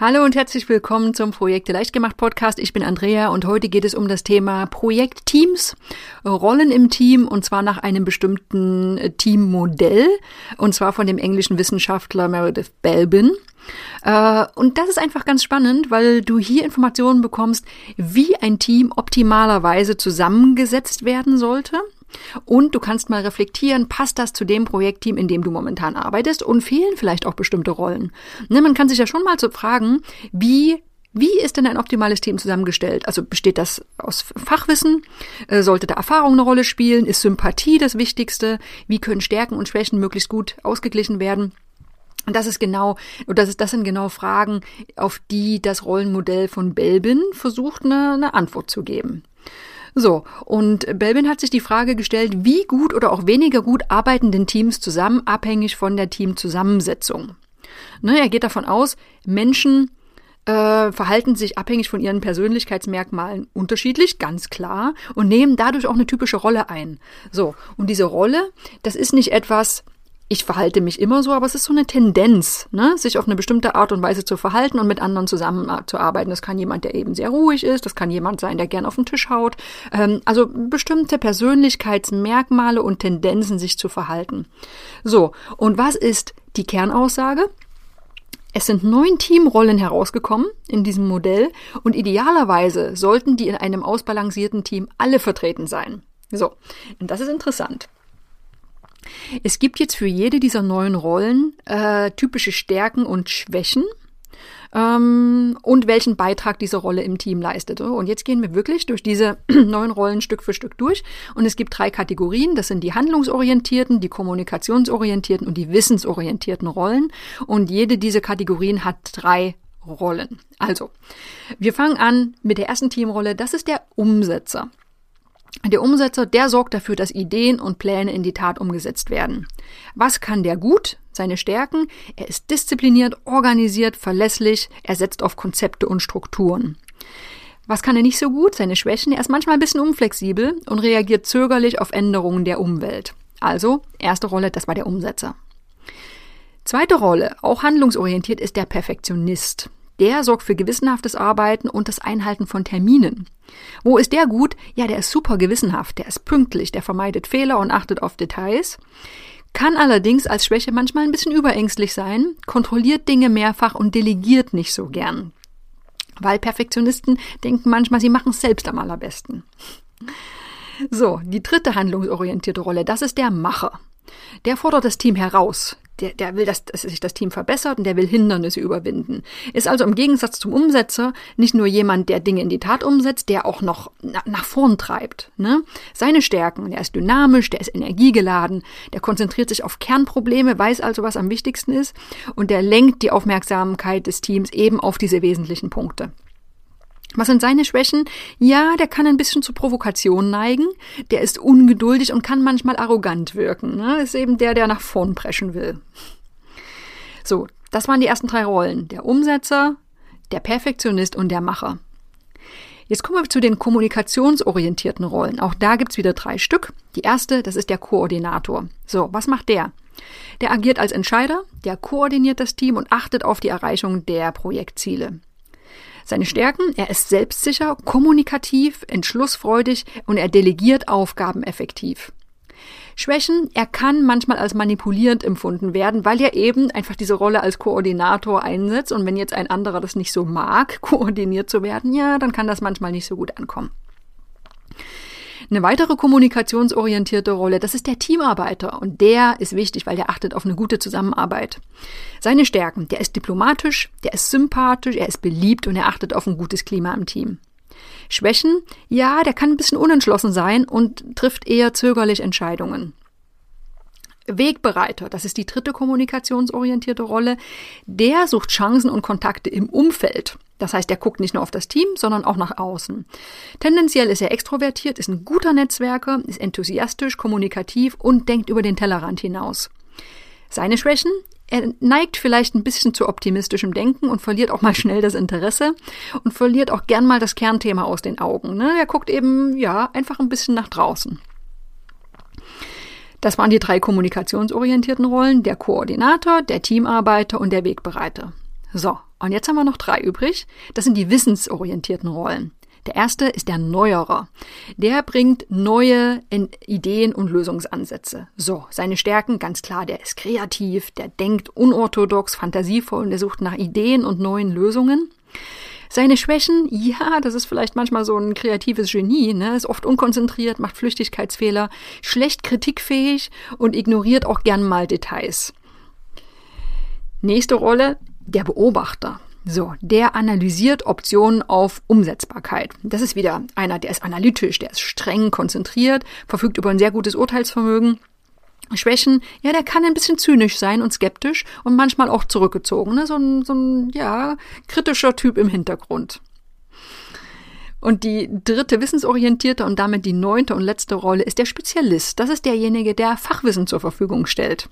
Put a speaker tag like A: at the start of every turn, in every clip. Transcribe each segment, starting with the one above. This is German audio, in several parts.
A: Hallo und herzlich willkommen zum Projekte leicht gemacht Podcast. Ich bin Andrea und heute geht es um das Thema Projektteams, Rollen im Team und zwar nach einem bestimmten äh, Teammodell und zwar von dem englischen Wissenschaftler Meredith Belbin. Äh, und das ist einfach ganz spannend, weil du hier Informationen bekommst, wie ein Team optimalerweise zusammengesetzt werden sollte und du kannst mal reflektieren, passt das zu dem Projektteam, in dem du momentan arbeitest und fehlen vielleicht auch bestimmte Rollen. Ne, man kann sich ja schon mal so fragen, wie wie ist denn ein optimales Team zusammengestellt? Also besteht das aus Fachwissen? Äh, sollte da Erfahrung eine Rolle spielen? Ist Sympathie das Wichtigste? Wie können Stärken und Schwächen möglichst gut ausgeglichen werden? Und das ist genau, das ist, das sind genau Fragen, auf die das Rollenmodell von Belbin versucht, eine, eine Antwort zu geben. So, und Belbin hat sich die Frage gestellt, wie gut oder auch weniger gut arbeiten denn Teams zusammen, abhängig von der Teamzusammensetzung. Ne, er geht davon aus, Menschen äh, verhalten sich abhängig von ihren Persönlichkeitsmerkmalen unterschiedlich, ganz klar, und nehmen dadurch auch eine typische Rolle ein. So, und diese Rolle, das ist nicht etwas, ich verhalte mich immer so, aber es ist so eine Tendenz, ne, sich auf eine bestimmte Art und Weise zu verhalten und mit anderen zusammenzuarbeiten. Das kann jemand, der eben sehr ruhig ist, das kann jemand sein, der gern auf den Tisch haut. Ähm, also bestimmte Persönlichkeitsmerkmale und Tendenzen, sich zu verhalten. So, und was ist die Kernaussage? Es sind neun Teamrollen herausgekommen in diesem Modell und idealerweise sollten die in einem ausbalancierten Team alle vertreten sein. So, und das ist interessant. Es gibt jetzt für jede dieser neuen Rollen äh, typische Stärken und Schwächen ähm, und welchen Beitrag diese Rolle im Team leistet. Und jetzt gehen wir wirklich durch diese neuen Rollen Stück für Stück durch. Und es gibt drei Kategorien. Das sind die handlungsorientierten, die kommunikationsorientierten und die wissensorientierten Rollen. Und jede dieser Kategorien hat drei Rollen. Also, wir fangen an mit der ersten Teamrolle. Das ist der Umsetzer. Der Umsetzer, der sorgt dafür, dass Ideen und Pläne in die Tat umgesetzt werden. Was kann der gut? Seine Stärken? Er ist diszipliniert, organisiert, verlässlich, er setzt auf Konzepte und Strukturen. Was kann er nicht so gut? Seine Schwächen? Er ist manchmal ein bisschen unflexibel und reagiert zögerlich auf Änderungen der Umwelt. Also, erste Rolle, das war der Umsetzer. Zweite Rolle, auch handlungsorientiert, ist der Perfektionist. Der sorgt für gewissenhaftes Arbeiten und das Einhalten von Terminen. Wo ist der gut? Ja, der ist super gewissenhaft, der ist pünktlich, der vermeidet Fehler und achtet auf Details. Kann allerdings als Schwäche manchmal ein bisschen überängstlich sein, kontrolliert Dinge mehrfach und delegiert nicht so gern. Weil Perfektionisten denken manchmal, sie machen es selbst am allerbesten. So, die dritte handlungsorientierte Rolle, das ist der Macher. Der fordert das Team heraus der, der will, dass, dass sich das Team verbessert und der will Hindernisse überwinden. Ist also im Gegensatz zum Umsetzer nicht nur jemand, der Dinge in die Tat umsetzt, der auch noch na, nach vorn treibt. Ne? Seine Stärken, der ist dynamisch, der ist energiegeladen, der konzentriert sich auf Kernprobleme, weiß also, was am wichtigsten ist und der lenkt die Aufmerksamkeit des Teams eben auf diese wesentlichen Punkte. Was sind seine Schwächen? Ja, der kann ein bisschen zu Provokation neigen, der ist ungeduldig und kann manchmal arrogant wirken. Ne? Ist eben der, der nach vorn preschen will. So, das waren die ersten drei Rollen. Der Umsetzer, der Perfektionist und der Macher. Jetzt kommen wir zu den kommunikationsorientierten Rollen. Auch da gibt's wieder drei Stück. Die erste, das ist der Koordinator. So, was macht der? Der agiert als Entscheider, der koordiniert das Team und achtet auf die Erreichung der Projektziele. Seine Stärken, er ist selbstsicher, kommunikativ, entschlussfreudig und er delegiert Aufgaben effektiv. Schwächen, er kann manchmal als manipulierend empfunden werden, weil er eben einfach diese Rolle als Koordinator einsetzt und wenn jetzt ein anderer das nicht so mag, koordiniert zu werden, ja, dann kann das manchmal nicht so gut ankommen. Eine weitere kommunikationsorientierte Rolle, das ist der Teamarbeiter und der ist wichtig, weil der achtet auf eine gute Zusammenarbeit. Seine Stärken, der ist diplomatisch, der ist sympathisch, er ist beliebt und er achtet auf ein gutes Klima im Team. Schwächen, ja, der kann ein bisschen unentschlossen sein und trifft eher zögerlich Entscheidungen. Wegbereiter, das ist die dritte kommunikationsorientierte Rolle, der sucht Chancen und Kontakte im Umfeld. Das heißt, er guckt nicht nur auf das Team, sondern auch nach außen. Tendenziell ist er extrovertiert, ist ein guter Netzwerker, ist enthusiastisch, kommunikativ und denkt über den Tellerrand hinaus. Seine Schwächen? er neigt vielleicht ein bisschen zu optimistischem Denken und verliert auch mal schnell das Interesse und verliert auch gern mal das Kernthema aus den Augen. Ne? Er guckt eben, ja, einfach ein bisschen nach draußen. Das waren die drei kommunikationsorientierten Rollen, der Koordinator, der Teamarbeiter und der Wegbereiter. So, und jetzt haben wir noch drei übrig. Das sind die wissensorientierten Rollen. Der erste ist der Neuerer. Der bringt neue Ideen und Lösungsansätze. So, seine Stärken, ganz klar, der ist kreativ, der denkt unorthodox, fantasievoll und der sucht nach Ideen und neuen Lösungen. Seine Schwächen, ja, das ist vielleicht manchmal so ein kreatives Genie, ne? ist oft unkonzentriert, macht Flüchtigkeitsfehler, schlecht kritikfähig und ignoriert auch gern mal Details. Nächste Rolle, der Beobachter. So, der analysiert Optionen auf Umsetzbarkeit. Das ist wieder einer, der ist analytisch, der ist streng konzentriert, verfügt über ein sehr gutes Urteilsvermögen. Schwächen, ja, der kann ein bisschen zynisch sein und skeptisch und manchmal auch zurückgezogen, ne? so ein, so ein ja, kritischer Typ im Hintergrund. Und die dritte wissensorientierte und damit die neunte und letzte Rolle ist der Spezialist. Das ist derjenige, der Fachwissen zur Verfügung stellt.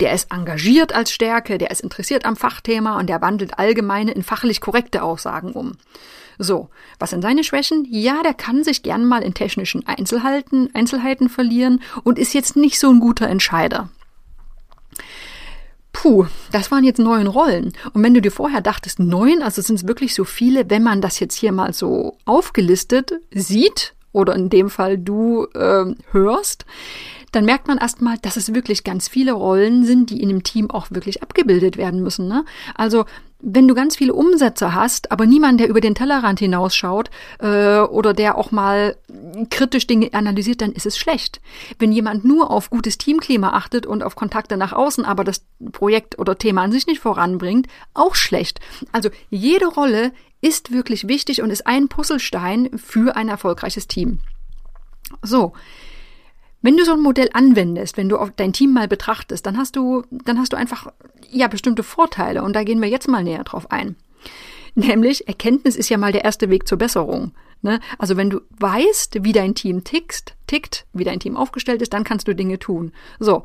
A: Der ist engagiert als Stärke, der ist interessiert am Fachthema und der wandelt allgemeine in fachlich korrekte Aussagen um. So, was sind seine Schwächen? Ja, der kann sich gern mal in technischen Einzelheiten, Einzelheiten verlieren und ist jetzt nicht so ein guter Entscheider. Puh, das waren jetzt neun Rollen. Und wenn du dir vorher dachtest, neun, also sind es wirklich so viele, wenn man das jetzt hier mal so aufgelistet sieht, oder in dem Fall du äh, hörst, dann merkt man erstmal, dass es wirklich ganz viele Rollen sind, die in dem Team auch wirklich abgebildet werden müssen. Ne? Also wenn du ganz viele Umsätze hast, aber niemand, der über den Tellerrand hinausschaut äh, oder der auch mal kritisch Dinge analysiert, dann ist es schlecht. Wenn jemand nur auf gutes Teamklima achtet und auf Kontakte nach außen, aber das Projekt oder Thema an sich nicht voranbringt, auch schlecht. Also jede Rolle ist wirklich wichtig und ist ein Puzzlestein für ein erfolgreiches Team. So, wenn du so ein Modell anwendest, wenn du auf dein Team mal betrachtest, dann hast du, dann hast du einfach, ja, bestimmte Vorteile. Und da gehen wir jetzt mal näher drauf ein. Nämlich, Erkenntnis ist ja mal der erste Weg zur Besserung. Ne? Also wenn du weißt, wie dein Team tickt, tickt, wie dein Team aufgestellt ist, dann kannst du Dinge tun. So.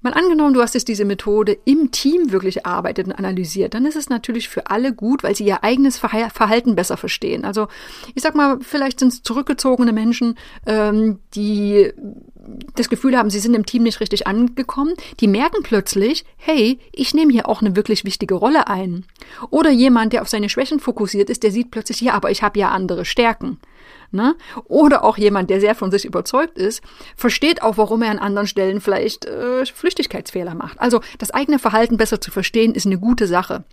A: Mal angenommen, du hast jetzt diese Methode im Team wirklich erarbeitet und analysiert, dann ist es natürlich für alle gut, weil sie ihr eigenes Verhalten besser verstehen. Also ich sag mal, vielleicht sind es zurückgezogene Menschen, ähm, die das Gefühl haben, sie sind im Team nicht richtig angekommen, die merken plötzlich, hey, ich nehme hier auch eine wirklich wichtige Rolle ein. Oder jemand, der auf seine Schwächen fokussiert ist, der sieht plötzlich, ja, aber ich habe ja andere Stärken. Ne? Oder auch jemand, der sehr von sich überzeugt ist, versteht auch, warum er an anderen Stellen vielleicht äh, Flüchtigkeitsfehler macht. Also das eigene Verhalten besser zu verstehen, ist eine gute Sache.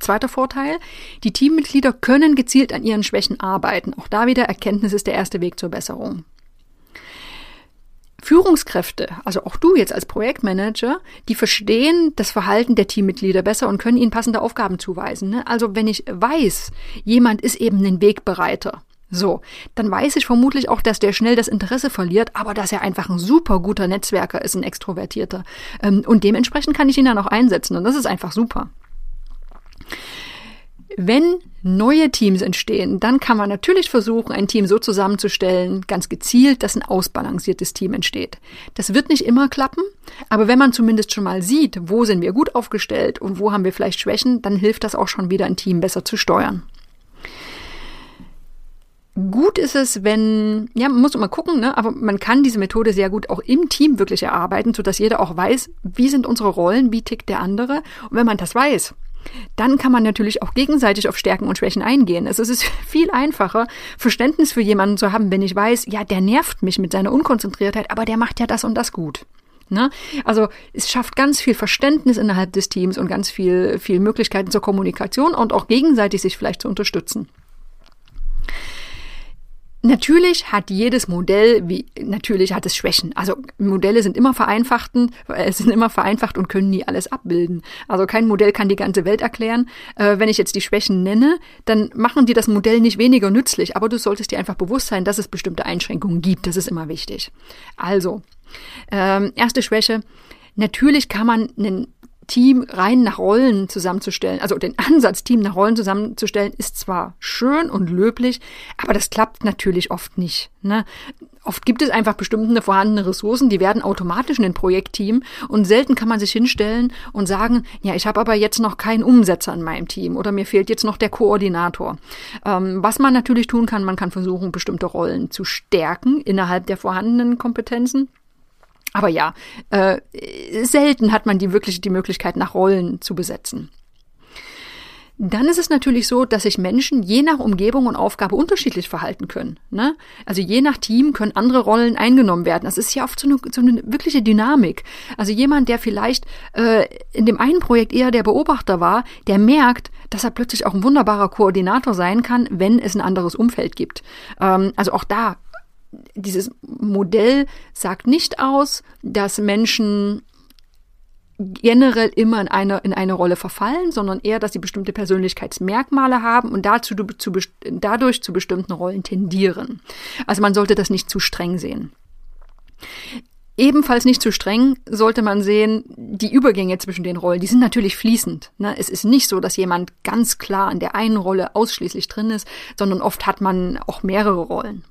A: Zweiter Vorteil, die Teammitglieder können gezielt an ihren Schwächen arbeiten. Auch da wieder Erkenntnis ist der erste Weg zur Besserung. Führungskräfte, also auch du jetzt als Projektmanager, die verstehen das Verhalten der Teammitglieder besser und können ihnen passende Aufgaben zuweisen. Ne? Also wenn ich weiß, jemand ist eben ein Wegbereiter, so, dann weiß ich vermutlich auch, dass der schnell das Interesse verliert, aber dass er einfach ein super guter Netzwerker ist, ein Extrovertierter. Ähm, und dementsprechend kann ich ihn dann auch einsetzen und das ist einfach super. Wenn neue Teams entstehen, dann kann man natürlich versuchen, ein Team so zusammenzustellen, ganz gezielt, dass ein ausbalanciertes Team entsteht. Das wird nicht immer klappen, aber wenn man zumindest schon mal sieht, wo sind wir gut aufgestellt und wo haben wir vielleicht Schwächen, dann hilft das auch schon wieder, ein Team besser zu steuern. Gut ist es, wenn, ja, man muss immer gucken, ne, aber man kann diese Methode sehr gut auch im Team wirklich erarbeiten, sodass jeder auch weiß, wie sind unsere Rollen, wie tickt der andere. Und wenn man das weiß, dann kann man natürlich auch gegenseitig auf Stärken und Schwächen eingehen. Also es ist viel einfacher, Verständnis für jemanden zu haben, wenn ich weiß, ja, der nervt mich mit seiner Unkonzentriertheit, aber der macht ja das und das gut. Ne? Also es schafft ganz viel Verständnis innerhalb des Teams und ganz viel, viel Möglichkeiten zur Kommunikation und auch gegenseitig sich vielleicht zu unterstützen. Natürlich hat jedes Modell, wie natürlich hat es Schwächen. Also Modelle sind immer vereinfachten, äh, sind immer vereinfacht und können nie alles abbilden. Also kein Modell kann die ganze Welt erklären. Äh, wenn ich jetzt die Schwächen nenne, dann machen die das Modell nicht weniger nützlich. Aber du solltest dir einfach bewusst sein, dass es bestimmte Einschränkungen gibt. Das ist immer wichtig. Also ähm, erste Schwäche: Natürlich kann man einen Team rein nach Rollen zusammenzustellen, also den Ansatz, Team nach Rollen zusammenzustellen, ist zwar schön und löblich, aber das klappt natürlich oft nicht. Ne? Oft gibt es einfach bestimmte vorhandene Ressourcen, die werden automatisch in ein Projektteam und selten kann man sich hinstellen und sagen, ja, ich habe aber jetzt noch keinen Umsetzer in meinem Team oder mir fehlt jetzt noch der Koordinator. Ähm, was man natürlich tun kann, man kann versuchen, bestimmte Rollen zu stärken innerhalb der vorhandenen Kompetenzen. Aber ja, äh, selten hat man die wirklich die Möglichkeit, nach Rollen zu besetzen. Dann ist es natürlich so, dass sich Menschen je nach Umgebung und Aufgabe unterschiedlich verhalten können. Ne? Also je nach Team können andere Rollen eingenommen werden. Das ist ja oft so eine, so eine wirkliche Dynamik. Also jemand, der vielleicht äh, in dem einen Projekt eher der Beobachter war, der merkt, dass er plötzlich auch ein wunderbarer Koordinator sein kann, wenn es ein anderes Umfeld gibt. Ähm, also auch da dieses Modell sagt nicht aus, dass Menschen generell immer in eine, in eine Rolle verfallen, sondern eher, dass sie bestimmte Persönlichkeitsmerkmale haben und dazu, zu, dadurch zu bestimmten Rollen tendieren. Also man sollte das nicht zu streng sehen. Ebenfalls nicht zu streng sollte man sehen, die Übergänge zwischen den Rollen, die sind natürlich fließend. Ne? Es ist nicht so, dass jemand ganz klar in der einen Rolle ausschließlich drin ist, sondern oft hat man auch mehrere Rollen.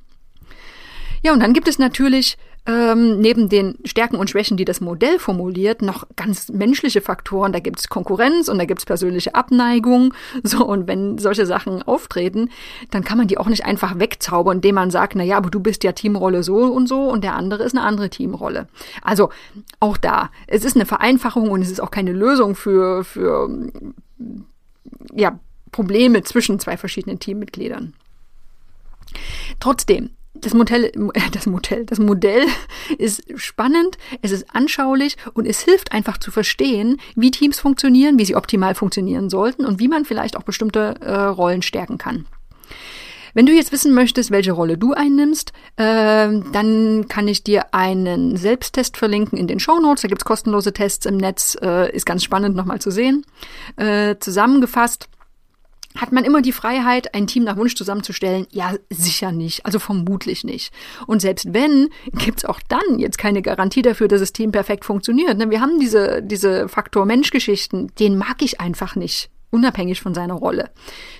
A: Ja, und dann gibt es natürlich ähm, neben den Stärken und Schwächen, die das Modell formuliert, noch ganz menschliche Faktoren. Da gibt es Konkurrenz und da gibt es persönliche Abneigung. So, und wenn solche Sachen auftreten, dann kann man die auch nicht einfach wegzaubern, indem man sagt, na ja, aber du bist ja Teamrolle so und so und der andere ist eine andere Teamrolle. Also auch da, es ist eine Vereinfachung und es ist auch keine Lösung für, für ja, Probleme zwischen zwei verschiedenen Teammitgliedern. Trotzdem, das Modell, das Modell, das Modell ist spannend, es ist anschaulich und es hilft einfach zu verstehen, wie Teams funktionieren, wie sie optimal funktionieren sollten und wie man vielleicht auch bestimmte äh, Rollen stärken kann. Wenn du jetzt wissen möchtest, welche Rolle du einnimmst, äh, dann kann ich dir einen Selbsttest verlinken in den Show Notes. Da gibt's kostenlose Tests im Netz, äh, ist ganz spannend nochmal zu sehen. Äh, zusammengefasst hat man immer die Freiheit, ein Team nach Wunsch zusammenzustellen? Ja, sicher nicht. Also vermutlich nicht. Und selbst wenn, gibt's auch dann jetzt keine Garantie dafür, dass das Team perfekt funktioniert. Ne? Wir haben diese, diese Faktor Menschgeschichten, den mag ich einfach nicht, unabhängig von seiner Rolle.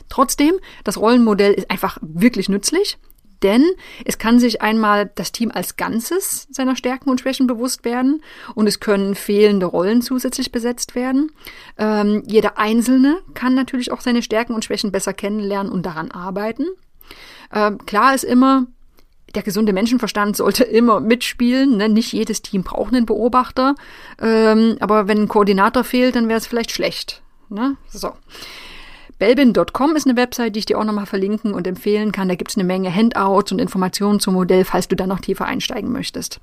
A: Trotzdem, das Rollenmodell ist einfach wirklich nützlich. Denn es kann sich einmal das Team als Ganzes seiner Stärken und Schwächen bewusst werden und es können fehlende Rollen zusätzlich besetzt werden. Ähm, jeder Einzelne kann natürlich auch seine Stärken und Schwächen besser kennenlernen und daran arbeiten. Ähm, klar ist immer, der gesunde Menschenverstand sollte immer mitspielen. Ne? Nicht jedes Team braucht einen Beobachter. Ähm, aber wenn ein Koordinator fehlt, dann wäre es vielleicht schlecht. Ne? So. Belbin.com ist eine Website, die ich dir auch nochmal verlinken und empfehlen kann. Da gibt es eine Menge Handouts und Informationen zum Modell, falls du da noch tiefer einsteigen möchtest.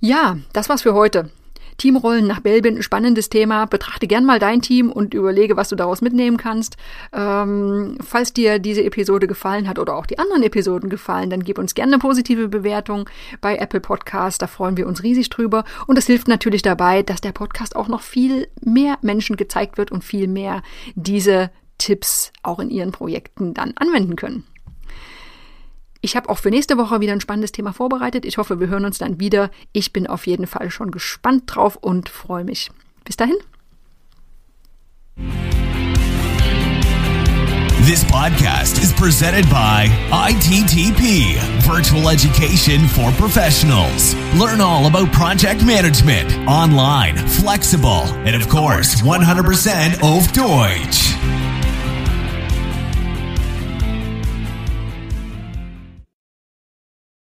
A: Ja, das war's für heute. Teamrollen nach Belbin, spannendes Thema. Betrachte gern mal dein Team und überlege, was du daraus mitnehmen kannst. Ähm, falls dir diese Episode gefallen hat oder auch die anderen Episoden gefallen, dann gib uns gerne eine positive Bewertung bei Apple Podcast. Da freuen wir uns riesig drüber. Und es hilft natürlich dabei, dass der Podcast auch noch viel mehr Menschen gezeigt wird und viel mehr diese Tipps auch in ihren Projekten dann anwenden können. Ich habe auch für nächste Woche wieder ein spannendes Thema vorbereitet. Ich hoffe, wir hören uns dann wieder. Ich bin auf jeden Fall schon gespannt drauf und freue mich. Bis dahin.
B: This podcast is presented by ITTP, Virtual Education for Professionals. Learn all about project management, online, flexible, and of course, 100% auf Deutsch.